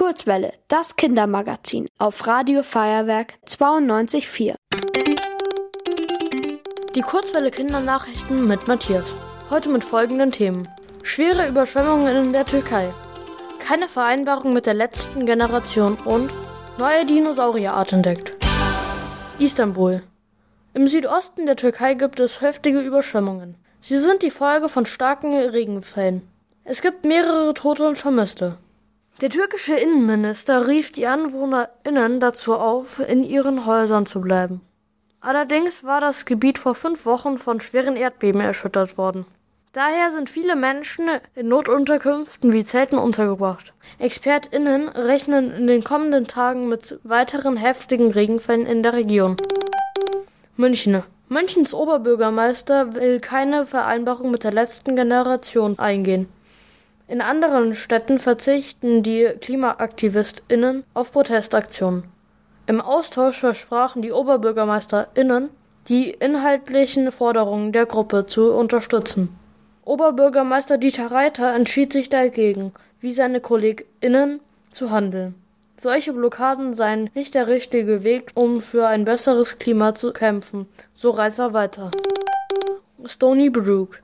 Kurzwelle, das Kindermagazin auf Radio Feuerwerk 92.4. Die Kurzwelle Kindernachrichten mit Matthias. Heute mit folgenden Themen. Schwere Überschwemmungen in der Türkei. Keine Vereinbarung mit der letzten Generation und neue Dinosaurierart entdeckt. Istanbul. Im Südosten der Türkei gibt es heftige Überschwemmungen. Sie sind die Folge von starken Regenfällen. Es gibt mehrere Tote und Vermisste. Der türkische Innenminister rief die AnwohnerInnen dazu auf, in ihren Häusern zu bleiben. Allerdings war das Gebiet vor fünf Wochen von schweren Erdbeben erschüttert worden. Daher sind viele Menschen in Notunterkünften wie Zelten untergebracht. ExpertInnen rechnen in den kommenden Tagen mit weiteren heftigen Regenfällen in der Region. München. Münchens Oberbürgermeister will keine Vereinbarung mit der letzten Generation eingehen. In anderen Städten verzichten die KlimaaktivistInnen auf Protestaktionen. Im Austausch versprachen die OberbürgermeisterInnen, die inhaltlichen Forderungen der Gruppe zu unterstützen. Oberbürgermeister Dieter Reiter entschied sich dagegen, wie seine KollegInnen zu handeln. Solche Blockaden seien nicht der richtige Weg, um für ein besseres Klima zu kämpfen, so Reiter weiter. Stony Brook.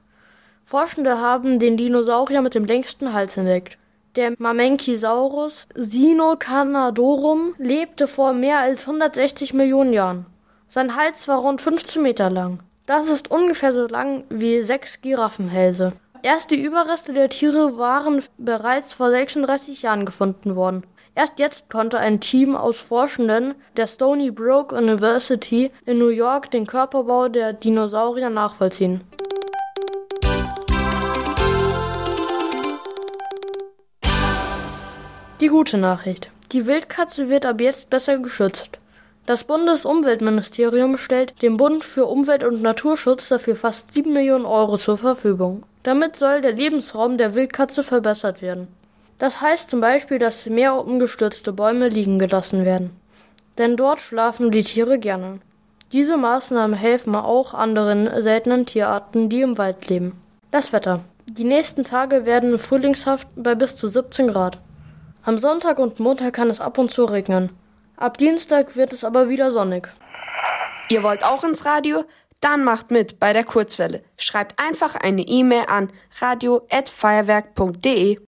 Forschende haben den Dinosaurier mit dem längsten Hals entdeckt. Der Mamenchisaurus Sinocanadorum lebte vor mehr als 160 Millionen Jahren. Sein Hals war rund 15 Meter lang. Das ist ungefähr so lang wie sechs Giraffenhälse. Erste Überreste der Tiere waren bereits vor 36 Jahren gefunden worden. Erst jetzt konnte ein Team aus Forschenden der Stony Brook University in New York den Körperbau der Dinosaurier nachvollziehen. Die gute Nachricht. Die Wildkatze wird ab jetzt besser geschützt. Das Bundesumweltministerium stellt dem Bund für Umwelt und Naturschutz dafür fast 7 Millionen Euro zur Verfügung. Damit soll der Lebensraum der Wildkatze verbessert werden. Das heißt zum Beispiel, dass mehr umgestürzte Bäume liegen gelassen werden. Denn dort schlafen die Tiere gerne. Diese Maßnahmen helfen auch anderen seltenen Tierarten, die im Wald leben. Das Wetter. Die nächsten Tage werden frühlingshaft bei bis zu 17 Grad. Am Sonntag und Montag kann es ab und zu regnen. Ab Dienstag wird es aber wieder sonnig. Ihr wollt auch ins Radio? Dann macht mit bei der Kurzwelle. Schreibt einfach eine E-Mail an radio@feuerwerk.de.